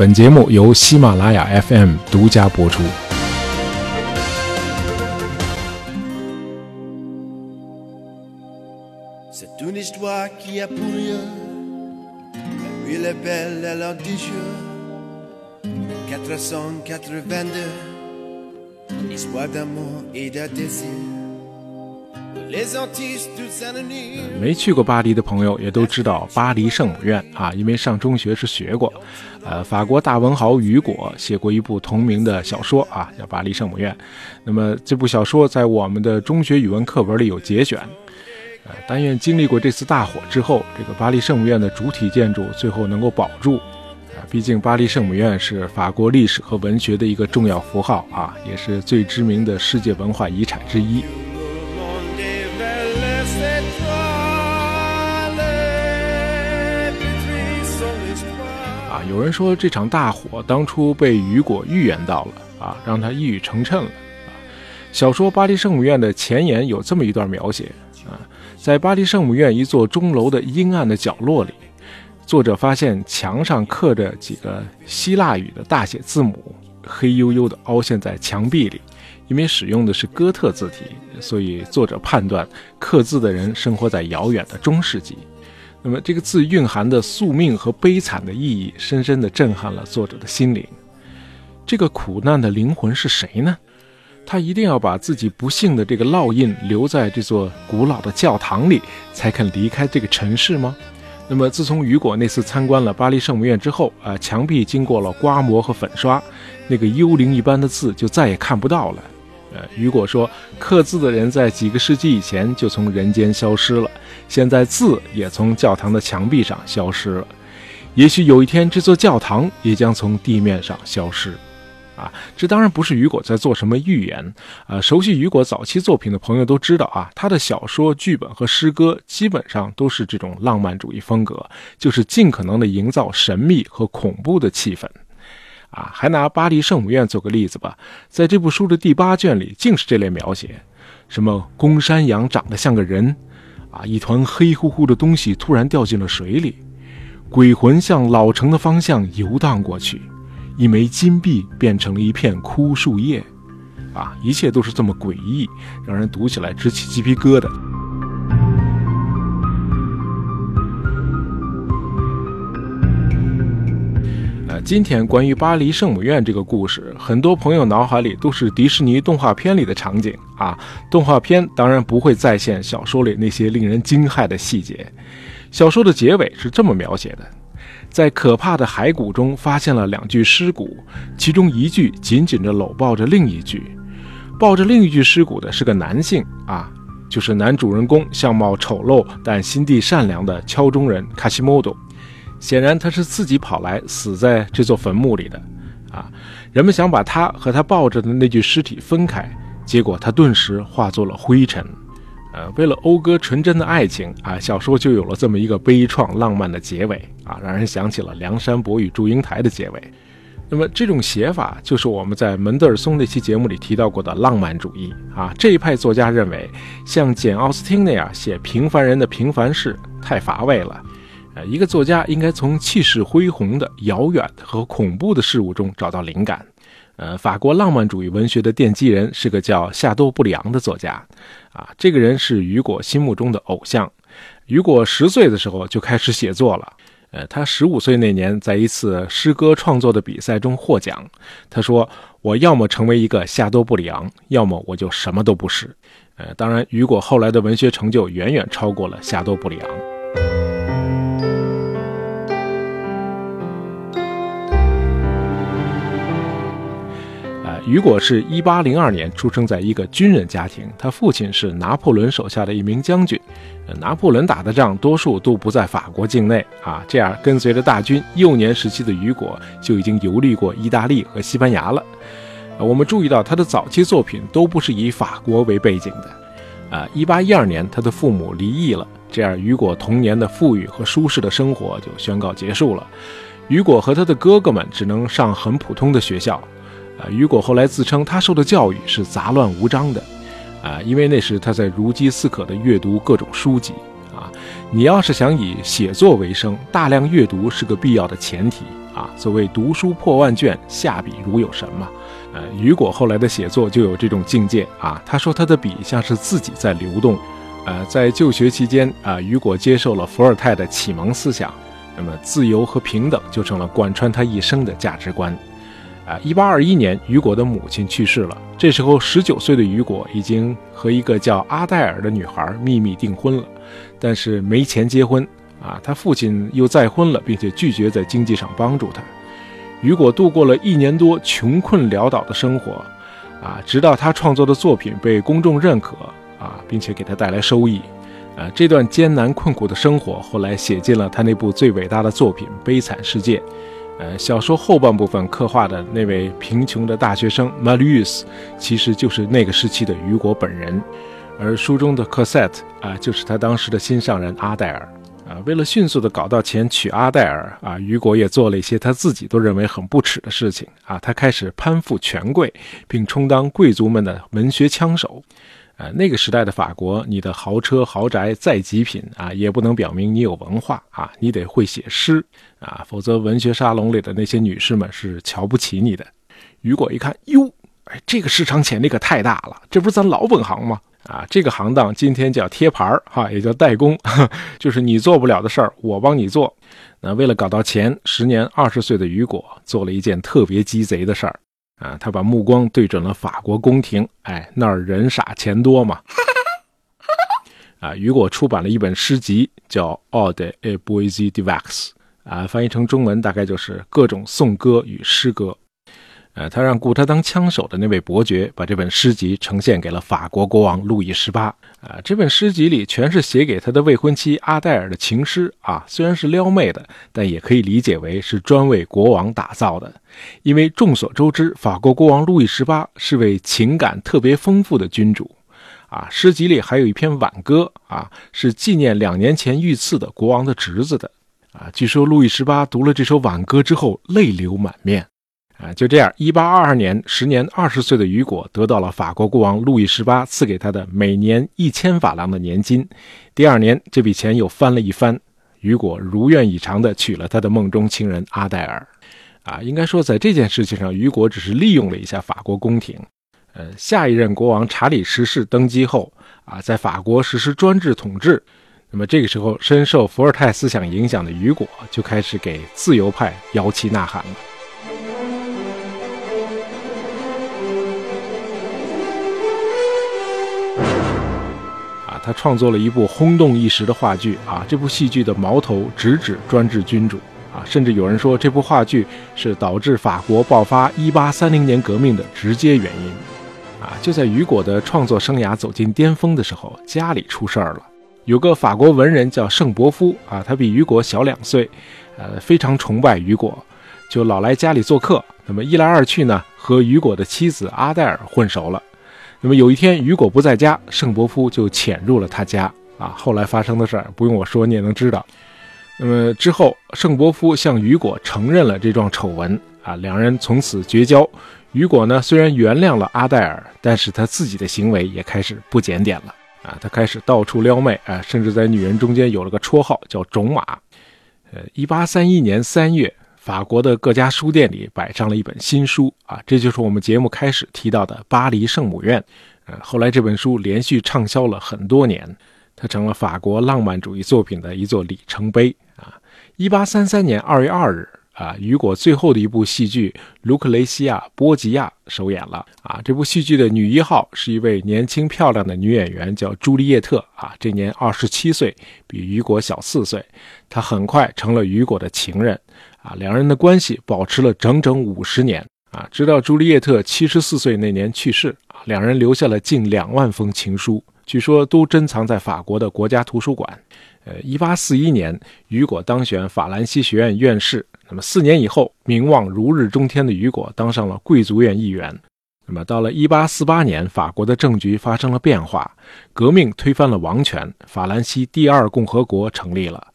本节目由喜马拉雅 FM 独家播出。没去过巴黎的朋友也都知道巴黎圣母院啊，因为上中学是学过。呃，法国大文豪雨果写过一部同名的小说啊，叫《巴黎圣母院》。那么这部小说在我们的中学语文课本里有节选。呃，但愿经历过这次大火之后，这个巴黎圣母院的主体建筑最后能够保住。啊，毕竟巴黎圣母院是法国历史和文学的一个重要符号啊，也是最知名的世界文化遗产之一。有人说这场大火当初被雨果预言到了啊，让他一语成谶了。小说《巴黎圣母院》的前言有这么一段描写啊，在巴黎圣母院一座钟楼的阴暗的角落里，作者发现墙上刻着几个希腊语的大写字母，黑黝黝的凹陷在墙壁里。因为使用的是哥特字体，所以作者判断刻字的人生活在遥远的中世纪。那么，这个字蕴含的宿命和悲惨的意义，深深地震撼了作者的心灵。这个苦难的灵魂是谁呢？他一定要把自己不幸的这个烙印留在这座古老的教堂里，才肯离开这个城市吗？那么，自从雨果那次参观了巴黎圣母院之后，啊，墙壁经过了刮磨和粉刷，那个幽灵一般的字就再也看不到了。呃，雨果说，刻字的人在几个世纪以前就从人间消失了，现在字也从教堂的墙壁上消失了。也许有一天，这座教堂也将从地面上消失。啊，这当然不是雨果在做什么预言。呃，熟悉雨果早期作品的朋友都知道啊，他的小说、剧本和诗歌基本上都是这种浪漫主义风格，就是尽可能的营造神秘和恐怖的气氛。啊，还拿巴黎圣母院做个例子吧，在这部书的第八卷里，竟是这类描写：什么公山羊长得像个人，啊，一团黑乎乎的东西突然掉进了水里，鬼魂向老城的方向游荡过去，一枚金币变成了一片枯树叶，啊，一切都是这么诡异，让人读起来直起鸡皮疙瘩。今天关于巴黎圣母院这个故事，很多朋友脑海里都是迪士尼动画片里的场景啊。动画片当然不会再现小说里那些令人惊骇的细节。小说的结尾是这么描写的：在可怕的骸骨中发现了两具尸骨，其中一具紧紧地搂抱着另一具，抱着另一具尸骨的是个男性啊，就是男主人公相貌丑陋但心地善良的敲钟人卡西莫多。显然他是自己跑来死在这座坟墓里的，啊！人们想把他和他抱着的那具尸体分开，结果他顿时化作了灰尘。呃，为了讴歌纯真的爱情啊，小说就有了这么一个悲怆浪漫的结尾啊，让人想起了《梁山伯与祝英台》的结尾。那么这种写法就是我们在门德尔松那期节目里提到过的浪漫主义啊。这一派作家认为，像简·奥斯汀那样写平凡人的平凡事太乏味了。呃，一个作家应该从气势恢宏的、遥远和恐怖的事物中找到灵感。呃，法国浪漫主义文学的奠基人是个叫夏多布里昂的作家，啊，这个人是雨果心目中的偶像。雨果十岁的时候就开始写作了，呃，他十五岁那年在一次诗歌创作的比赛中获奖。他说：“我要么成为一个夏多布里昂，要么我就什么都不是。”呃，当然，雨果后来的文学成就远远超过了夏多布里昂。雨果是一八零二年出生在一个军人家庭，他父亲是拿破仑手下的一名将军。拿破仑打的仗多数都不在法国境内啊，这样跟随着大军，幼年时期的雨果就已经游历过意大利和西班牙了。我们注意到他的早期作品都不是以法国为背景的。啊，一八一二年他的父母离异了，这样雨果童年的富裕和舒适的生活就宣告结束了。雨果和他的哥哥们只能上很普通的学校。啊，雨果后来自称他受的教育是杂乱无章的，啊，因为那时他在如饥似渴地阅读各种书籍。啊，你要是想以写作为生，大量阅读是个必要的前提。啊，所谓读书破万卷，下笔如有神嘛。呃，雨果后来的写作就有这种境界啊。他说他的笔像是自己在流动。呃，在就学期间啊，雨果接受了伏尔泰的启蒙思想，那么自由和平等就成了贯穿他一生的价值观。啊，一八二一年，雨果的母亲去世了。这时候，十九岁的雨果已经和一个叫阿黛尔的女孩秘密订婚了，但是没钱结婚啊。他父亲又再婚了，并且拒绝在经济上帮助他。雨果度过了一年多穷困潦倒的生活，啊，直到他创作的作品被公众认可啊，并且给他带来收益。啊，这段艰难困苦的生活后来写进了他那部最伟大的作品《悲惨世界》。呃，小说后半部分刻画的那位贫穷的大学生 Marius，其实就是那个时期的雨果本人，而书中的 Cosette 啊，就是他当时的心上人阿黛尔。啊。为了迅速的搞到钱娶阿黛尔啊，雨果也做了一些他自己都认为很不耻的事情啊。他开始攀附权贵，并充当贵族们的文学枪手。啊，那个时代的法国，你的豪车豪宅再极品啊，也不能表明你有文化啊，你得会写诗啊，否则文学沙龙里的那些女士们是瞧不起你的。雨果一看，哟，哎，这个市场潜力可太大了，这不是咱老本行吗？啊，这个行当今天叫贴牌儿哈，也叫代工，就是你做不了的事儿，我帮你做。那为了搞到钱，时年二十岁的雨果做了一件特别鸡贼的事儿。啊，他把目光对准了法国宫廷，哎，那儿人傻钱多嘛。啊，雨果出版了一本诗集，叫《Ode et Poésie de Wax》，啊，翻译成中文大概就是各种颂歌与诗歌。呃，他让雇他当枪手的那位伯爵把这本诗集呈现给了法国国王路易十八。啊，这本诗集里全是写给他的未婚妻阿黛尔的情诗啊，虽然是撩妹的，但也可以理解为是专为国王打造的。因为众所周知，法国国王路易十八是位情感特别丰富的君主。啊，诗集里还有一篇挽歌啊，是纪念两年前遇刺的国王的侄子的。啊，据说路易十八读了这首挽歌之后，泪流满面。啊，就这样，一八二二年，时年二十岁的雨果得到了法国国王路易十八赐给他的每年一千法郎的年金。第二年，这笔钱又翻了一番，雨果如愿以偿地娶了他的梦中情人阿黛尔。啊，应该说，在这件事情上，雨果只是利用了一下法国宫廷。呃，下一任国王查理十世登基后，啊，在法国实施专制统治。那么这个时候，深受伏尔泰思想影响的雨果就开始给自由派摇旗呐喊了。他创作了一部轰动一时的话剧啊！这部戏剧的矛头直指专制君主啊！甚至有人说，这部话剧是导致法国爆发1830年革命的直接原因啊！就在雨果的创作生涯走进巅峰的时候，家里出事儿了。有个法国文人叫圣伯夫啊，他比雨果小两岁，呃，非常崇拜雨果，就老来家里做客。那么一来二去呢，和雨果的妻子阿黛尔混熟了。那么有一天，雨果不在家，圣伯夫就潜入了他家。啊，后来发生的事儿不用我说，你也能知道。那么之后，圣伯夫向雨果承认了这桩丑闻。啊，两人从此绝交。雨果呢，虽然原谅了阿黛尔，但是他自己的行为也开始不检点了。啊，他开始到处撩妹，啊，甚至在女人中间有了个绰号叫“种马”。呃，一八三一年三月。法国的各家书店里摆上了一本新书啊，这就是我们节目开始提到的《巴黎圣母院》。呃，后来这本书连续畅销了很多年，它成了法国浪漫主义作品的一座里程碑啊。一八三三年二月二日。啊，雨果最后的一部戏剧《卢克雷西亚·波吉亚》首演了。啊，这部戏剧的女一号是一位年轻漂亮的女演员，叫朱丽叶特。啊，这年二十七岁，比雨果小四岁。她很快成了雨果的情人。啊，两人的关系保持了整整五十年。啊，直到朱丽叶特七十四岁那年去世。啊，两人留下了近两万封情书，据说都珍藏在法国的国家图书馆。呃，一八四一年，雨果当选法兰西学院院士。那么四年以后，名望如日中天的雨果当上了贵族院议员。那么到了一八四八年，法国的政局发生了变化，革命推翻了王权，法兰西第二共和国成立了。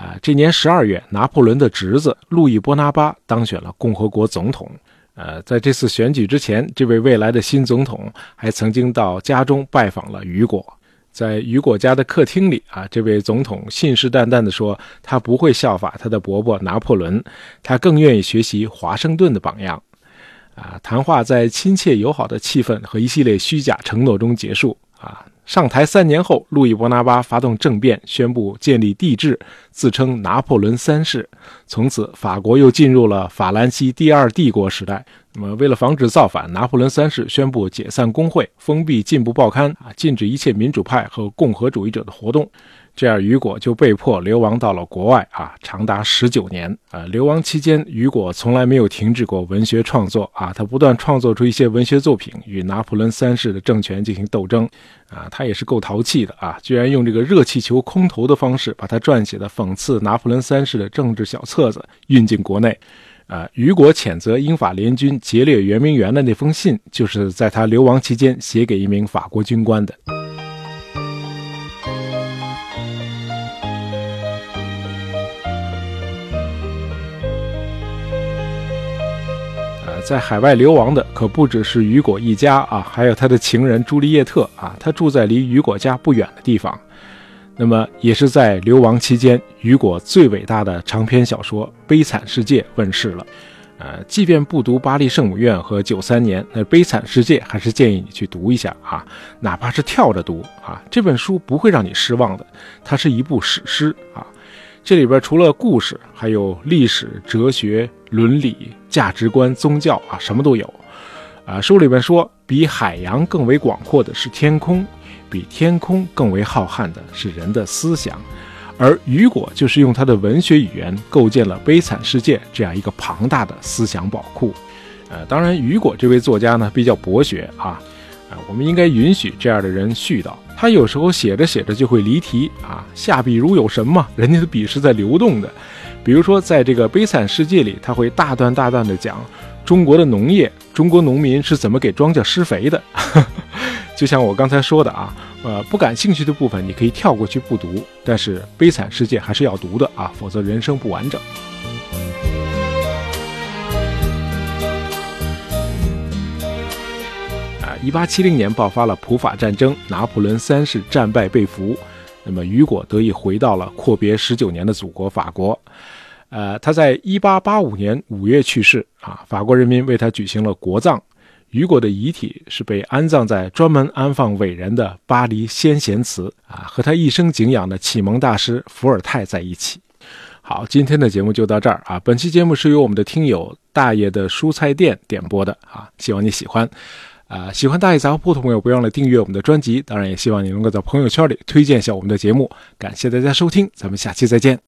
啊，这年十二月，拿破仑的侄子路易波拿巴当选了共和国总统。呃，在这次选举之前，这位未来的新总统还曾经到家中拜访了雨果。在雨果家的客厅里啊，这位总统信誓旦旦地说，他不会效法他的伯伯拿破仑，他更愿意学习华盛顿的榜样。啊，谈话在亲切友好的气氛和一系列虚假承诺中结束。啊，上台三年后，路易·伯拿巴发动政变，宣布建立帝制，自称拿破仑三世。从此，法国又进入了法兰西第二帝国时代。那么，为了防止造反，拿破仑三世宣布解散工会，封闭进步报刊，啊，禁止一切民主派和共和主义者的活动。这样，雨果就被迫流亡到了国外啊，长达十九年啊。流亡期间，雨果从来没有停止过文学创作啊，他不断创作出一些文学作品，与拿破仑三世的政权进行斗争啊。他也是够淘气的啊，居然用这个热气球空投的方式，把他撰写的讽刺拿破仑三世的政治小册子运进国内。啊，雨果谴责英法联军劫掠圆明园的那封信，就是在他流亡期间写给一名法国军官的。在海外流亡的可不只是雨果一家啊，还有他的情人朱丽叶特啊。他住在离雨果家不远的地方。那么，也是在流亡期间，雨果最伟大的长篇小说《悲惨世界》问世了。呃，即便不读《巴黎圣母院》和《九三年》，那《悲惨世界》还是建议你去读一下啊，哪怕是跳着读啊，这本书不会让你失望的。它是一部史诗啊。这里边除了故事，还有历史、哲学、伦理、价值观、宗教啊，什么都有。啊，书里边说，比海洋更为广阔的是天空，比天空更为浩瀚的是人的思想。而雨果就是用他的文学语言构建了《悲惨世界》这样一个庞大的思想宝库。呃，当然，雨果这位作家呢比较博学啊。啊，我们应该允许这样的人絮叨。他有时候写着写着就会离题啊。下笔如有神嘛，人家的笔是在流动的。比如说，在这个悲惨世界里，他会大段大段的讲中国的农业，中国农民是怎么给庄稼施肥的。就像我刚才说的啊，呃，不感兴趣的部分你可以跳过去不读，但是悲惨世界还是要读的啊，否则人生不完整。一八七零年爆发了普法战争，拿破仑三世战败被俘，那么雨果得以回到了阔别十九年的祖国法国。呃，他在一八八五年五月去世啊，法国人民为他举行了国葬。雨果的遗体是被安葬在专门安放伟人的巴黎先贤祠啊，和他一生敬仰的启蒙大师伏尔泰在一起。好，今天的节目就到这儿啊。本期节目是由我们的听友大爷的蔬菜店点播的啊，希望你喜欢。啊，喜欢大爷杂货铺的朋友，不要忘了订阅我们的专辑。当然，也希望你能够在朋友圈里推荐一下我们的节目。感谢大家收听，咱们下期再见。